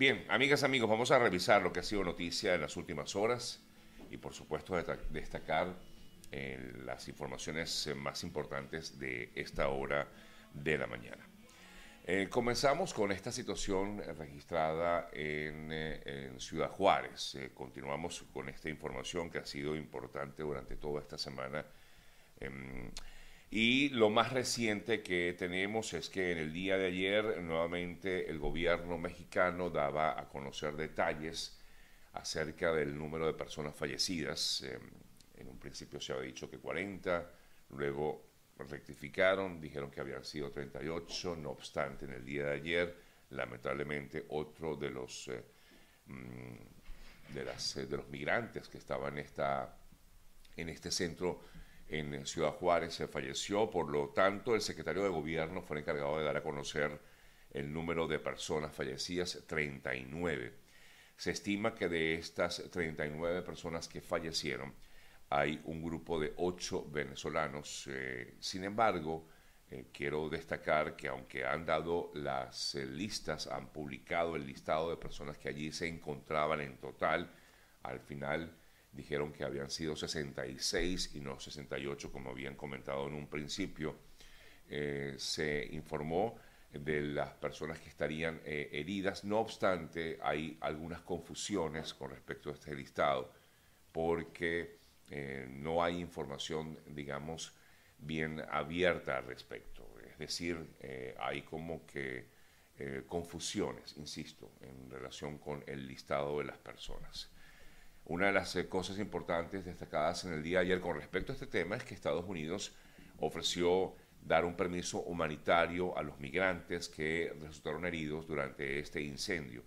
Bien, amigas, amigos, vamos a revisar lo que ha sido noticia en las últimas horas y por supuesto destacar eh, las informaciones eh, más importantes de esta hora de la mañana. Eh, comenzamos con esta situación registrada en, en Ciudad Juárez. continuamos con esta información que ha sido importante durante toda esta semana. Y lo más reciente que tenemos es que en el día de ayer nuevamente el gobierno mexicano daba a conocer detalles acerca del número de personas fallecidas. Em, en un principio se había dicho que 40, luego rectificaron, dijeron que habían sido 38, no obstante en el día de ayer lamentablemente otro de los, eh, mm, de, las, eh, de los migrantes que estaban en, esta, en este centro en Ciudad Juárez se falleció, por lo tanto el secretario de gobierno fue encargado de dar a conocer el número de personas fallecidas, 39. Se estima que de estas 39 personas que fallecieron, hay un grupo de 8 venezolanos. Eh, sin embargo, eh, quiero destacar que aunque han dado las eh, listas, han publicado el listado de personas que allí se encontraban en total, al final dijeron que habían sido 66 y no 68, como habían comentado en un principio. Eh, se informó de las personas que estarían eh, heridas. No obstante, hay algunas confusiones con respecto a este listado, porque eh, no hay información, digamos, bien abierta al respecto. Es decir, hay como que confusiones, insisto, en relación con el listado de las personas. Una de las eh, cosas importantes destacadas en el día de ayer con respecto a este tema es que Estados Unidos ofreció dar un permiso humanitario a los migrantes que resultaron heridos durante este incendio.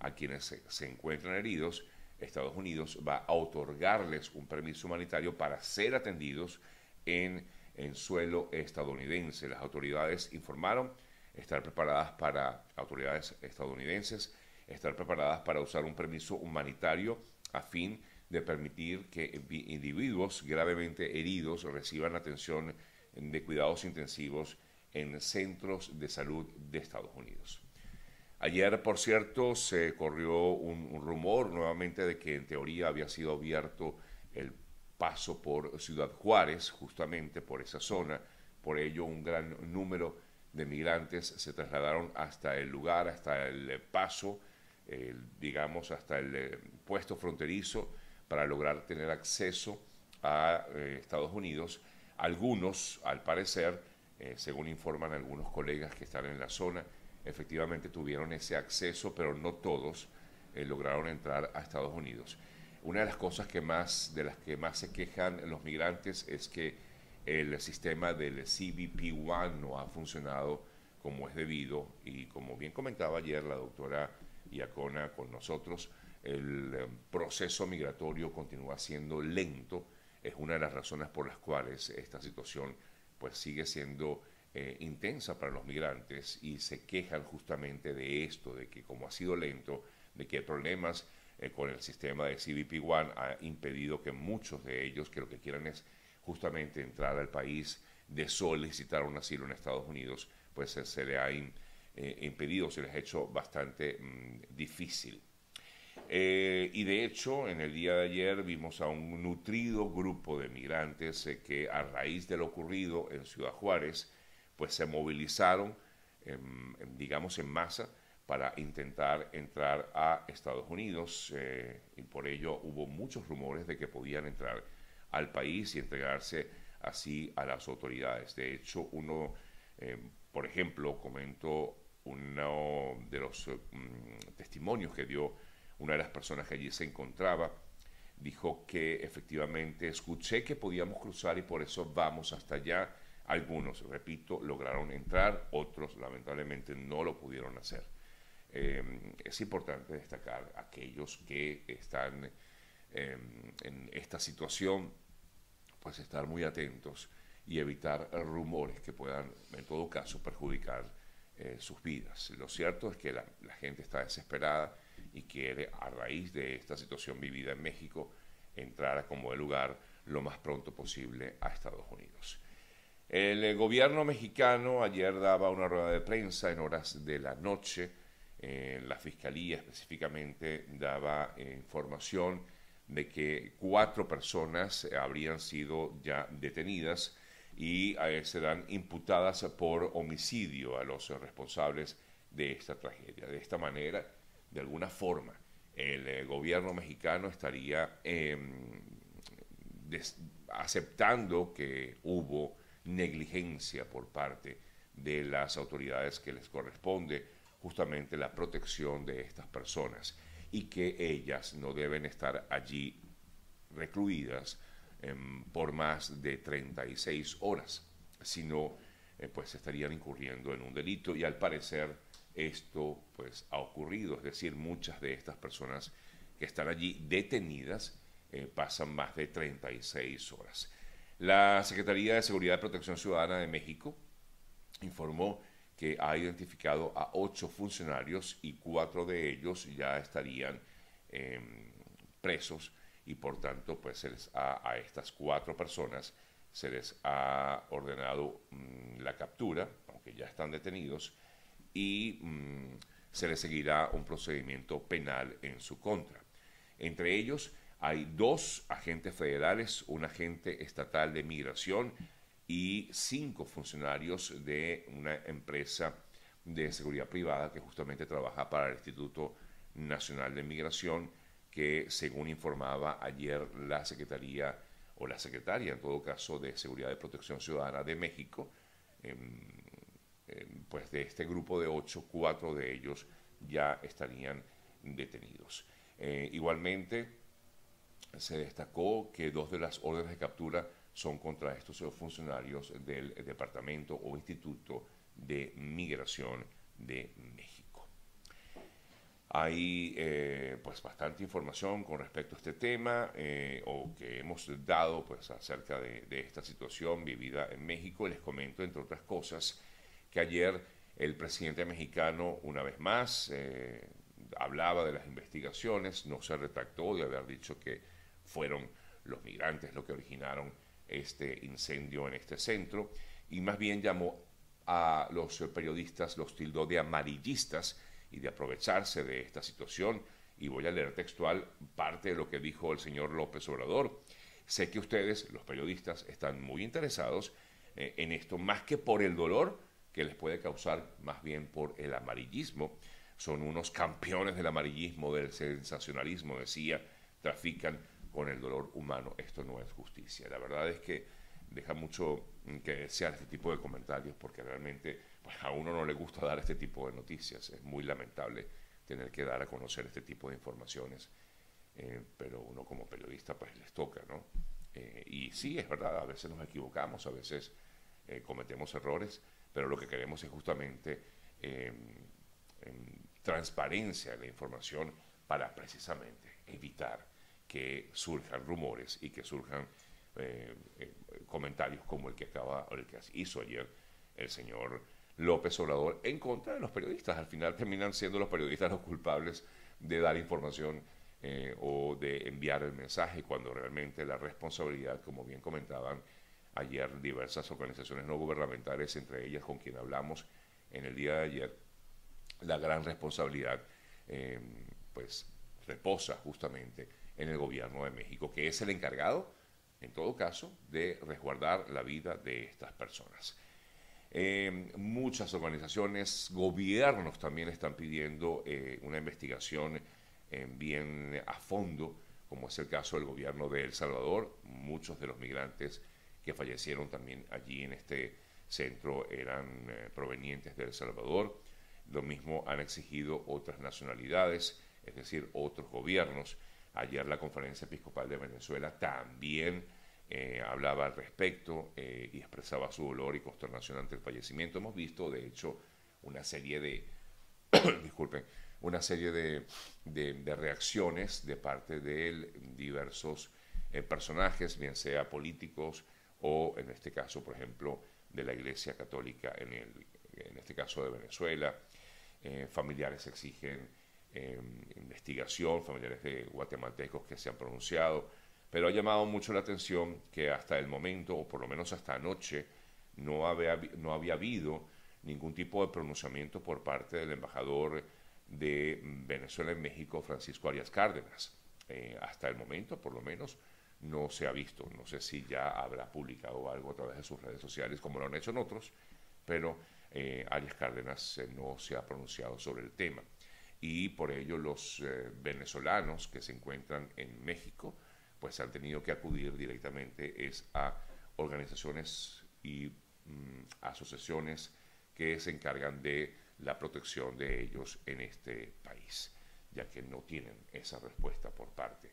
A quienes se, encuentran heridos, Estados Unidos va a otorgarles un permiso humanitario para ser atendidos en, en suelo estadounidense. Las autoridades informaron estar preparadas para, autoridades estadounidenses, estar preparadas para usar un permiso humanitario a fin de permitir que individuos gravemente heridos reciban atención de cuidados intensivos en centros de salud de Estados Unidos. Ayer, por cierto, se corrió un, rumor nuevamente de que en teoría había sido abierto el paso por Ciudad Juárez, justamente por esa zona. Por ello, un gran número de migrantes se trasladaron hasta el lugar, hasta el paso digamos, hasta el eh, puesto fronterizo para lograr tener acceso a eh, Estados Unidos. Algunos, al parecer, eh, según informan algunos colegas que están en la zona, efectivamente tuvieron ese acceso, pero no todos lograron entrar a Estados Unidos. Una de las cosas que más, de las que más se quejan los migrantes es que el sistema del CBP One no ha funcionado como es debido y como bien comentaba ayer la doctora y Acona con nosotros. El eh, proceso migratorio continúa siendo lento. Es una de las razones por las cuales esta situación pues sigue siendo eh, intensa para los migrantes y se quejan justamente de esto, de que como ha sido lento, de que problemas eh, con el sistema de CBP One ha impedido que muchos de ellos, que lo que quieran es justamente entrar al país de solicitar un asilo en Estados Unidos, pues se le ha eh, impedido, se les ha hecho bastante mm, difícil. Eh, y de hecho, en el día de ayer vimos a un nutrido grupo de migrantes eh, que a raíz de lo ocurrido en Ciudad Juárez, pues se movilizaron, digamos, en masa para intentar entrar a Estados Unidos y por ello hubo muchos rumores de que podían entrar al país y entregarse así a las autoridades. De hecho, uno, por ejemplo, comentó uno de los mm, testimonios que dio una de las personas que allí se encontraba, dijo que efectivamente escuché que podíamos cruzar y por eso vamos hasta allá. Algunos, repito, lograron entrar, otros lamentablemente no lo pudieron hacer. Em, es importante destacar aquellos que están em, en esta situación, pues estar muy atentos y evitar rumores que puedan, en todo caso, perjudicar eh, sus vidas. Lo cierto es que la, gente está desesperada y quiere, a raíz de esta situación vivida en México, entrar a como de lugar lo más pronto posible a Estados Unidos. El eh, gobierno mexicano ayer daba una rueda de prensa en horas de la noche eh, la fiscalía específicamente daba información de que cuatro personas habrían sido ya detenidas y serán imputadas por homicidio a los responsables de esta tragedia. De esta manera, de alguna forma, el gobierno mexicano estaría em, aceptando que hubo negligencia por parte de las autoridades que les corresponde justamente la protección de estas personas y que ellas no deben estar allí recluidas em, por más de 36 horas, sino eh, pues estarían incurriendo en un delito y al parecer esto pues ha ocurrido, es decir, muchas de estas personas que están allí detenidas eh, pasan más de 36 horas. La Secretaría de Seguridad y Protección Ciudadana de México informó que ha identificado a ocho funcionarios y cuatro de ellos ya estarían em, presos y por tanto pues a estas cuatro personas se les ha ordenado mm, la captura, aunque ya están detenidos, y mm, se les seguirá un procedimiento penal en su contra. Entre ellos hay dos agentes federales, un agente estatal de migración y cinco funcionarios de una empresa de seguridad privada que justamente trabaja para el Instituto Nacional de Migración, que según informaba ayer la Secretaría o la Secretaria, en todo caso, de Seguridad y Protección Ciudadana de México, em, em, pues de este grupo de ocho, cuatro de ellos ya estarían detenidos. Eh, igualmente, se destacó que dos de las órdenes de captura son contra estos funcionarios del Departamento o Instituto de Migración de México. Hay eh, pues bastante información con respecto a este tema eh, o que hemos dado pues acerca de, esta situación vivida en México. Les comento entre otras cosas que ayer el presidente mexicano una vez más eh, hablaba de las investigaciones, no se retractó de haber dicho que fueron los migrantes los que originaron este incendio en este centro y más bien llamó a los periodistas, los tildó de amarillistas y de aprovecharse de esta situación. Y voy a leer textual parte de lo que dijo el señor López Obrador. Sé que ustedes, los periodistas, están muy interesados eh, en esto, más que por el dolor que les puede causar, más bien por el amarillismo. Son unos campeones del amarillismo, del sensacionalismo, decía, trafican con el dolor humano. Esto no es justicia. La verdad es que deja mucho que desear este tipo de comentarios porque realmente pues, a uno no le gusta dar este tipo de noticias. Es muy lamentable tener que dar a conocer este tipo de informaciones, eh, pero uno como periodista pues les toca, ¿no? Eh, y sí, es verdad, a veces nos equivocamos, a veces eh, cometemos errores, pero lo que queremos es justamente transparencia en la información para precisamente evitar que surjan rumores y que surjan eh, eh, comentarios como el que acaba, el que hizo ayer el señor López Obrador en contra de los periodistas. Al final terminan siendo los periodistas los culpables de dar información eh, o de enviar el mensaje cuando realmente la responsabilidad, como bien comentaban ayer diversas organizaciones no gubernamentales, entre ellas con quien hablamos en el día de ayer, la gran responsabilidad pues reposa justamente en el gobierno de México, que es el encargado, en todo caso, de resguardar la vida de estas personas. Eh, muchas organizaciones, gobiernos también están pidiendo eh, una investigación eh, bien a fondo, como es el caso del gobierno de El Salvador. Muchos de los migrantes que fallecieron también allí en este centro eran provenientes de El Salvador. Lo mismo han exigido otras nacionalidades, es decir, otros gobiernos. Ayer la Conferencia Episcopal de Venezuela también eh, hablaba al respecto eh, y expresaba su dolor y consternación ante el fallecimiento. Hemos visto, de hecho, una serie de, disculpen, una serie de, de, reacciones de parte de diversos eh, personajes, bien sea políticos o, en este caso, por ejemplo, de la Iglesia Católica en, el, en este caso de Venezuela. familiares exigen investigación, familiares de guatemaltecos que se han pronunciado, pero ha llamado mucho la atención que hasta el momento, o por lo menos hasta anoche, no había, no había habido ningún tipo de pronunciamiento por parte del embajador de Venezuela en México, Francisco Arias Cárdenas. Eh, hasta el momento, por lo menos, no se ha visto. No sé si ya habrá publicado algo a través de sus redes sociales, como lo han hecho en otros, pero eh, Arias Cárdenas no se ha pronunciado sobre el tema. Y por ello los venezolanos que se encuentran en México, pues han tenido que acudir directamente es a organizaciones y mm, asociaciones que se encargan de la protección de ellos en este país, ya que no tienen esa respuesta por parte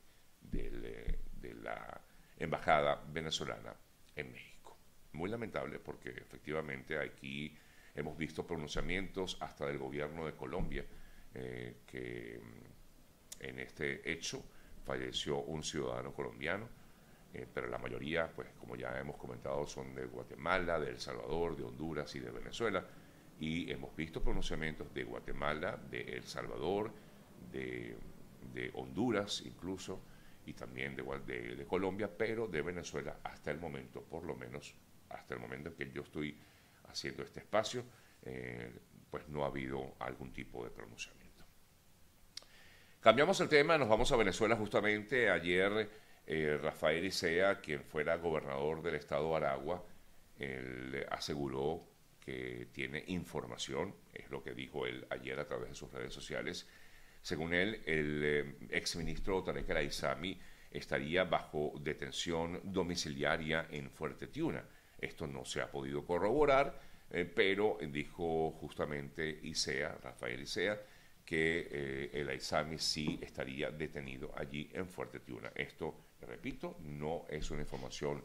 eh, de la Embajada venezolana en México. Muy lamentable porque efectivamente aquí hemos visto pronunciamientos hasta del gobierno de Colombia eh, que mm, en este hecho falleció un ciudadano colombiano eh, pero la mayoría, pues como ya hemos comentado, son de Guatemala, de El Salvador, de Honduras y de Venezuela. Y hemos visto pronunciamientos de Guatemala, de El Salvador, de, Honduras incluso, y también de, Colombia, pero de Venezuela hasta el momento, por lo menos hasta el momento en que yo estoy haciendo este espacio, eh, pues no ha habido algún tipo de pronunciamiento. Cambiamos el tema, nos vamos a Venezuela justamente. Ayer eh, Rafael Isea, quien fuera gobernador del estado Aragua, aseguró que tiene información, es lo que dijo él ayer a través de sus redes sociales. Según él, el eh, exministro Tarek El Aizami estaría bajo detención domiciliaria en Fuerte Tiuna. Esto no se ha podido corroborar, eh, pero dijo justamente Isea, Rafael Isea, que el Aizami sí estaría detenido allí en Fuerte Tiuna. Esto repito, no es una información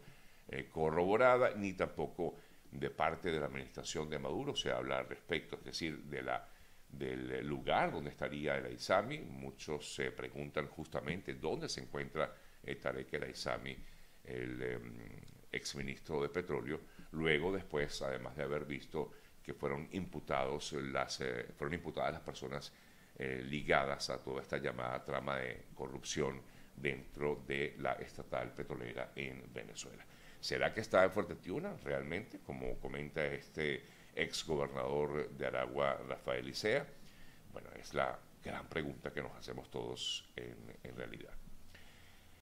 eh, corroborada ni tampoco de parte de la administración de Maduro se habla al respecto, es decir, de la, del lugar donde estaría el Aizami. Muchos se preguntan justamente dónde se encuentra Tarek el Aizami, el eh, exministro de Petróleo, luego después, además de haber visto que fueron imputados las, eh, fueron imputadas las personas ligadas a toda esta llamada trama de corrupción dentro de la estatal petrolera en Venezuela. ¿Será que está en Fuerte Tiuna realmente, como comenta este ex gobernador de Aragua, Rafael Isea? Bueno, es la gran pregunta que nos hacemos todos en realidad.